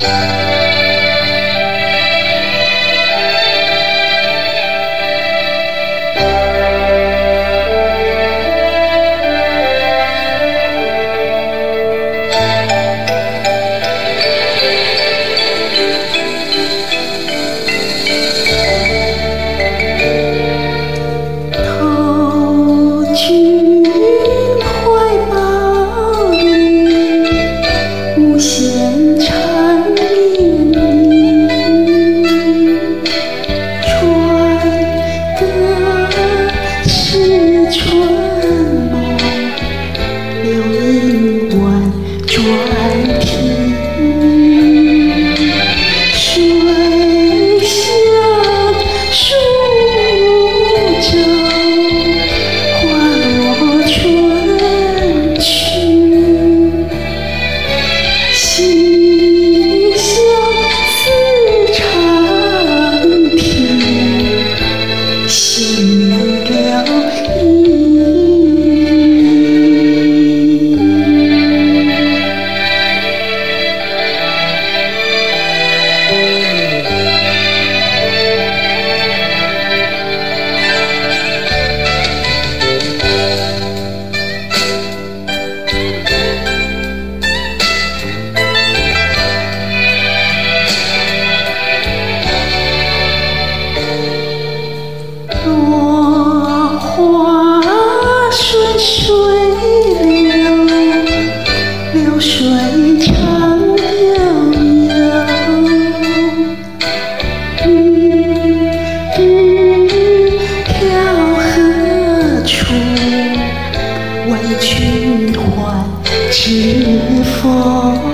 投去怀抱里无限 风？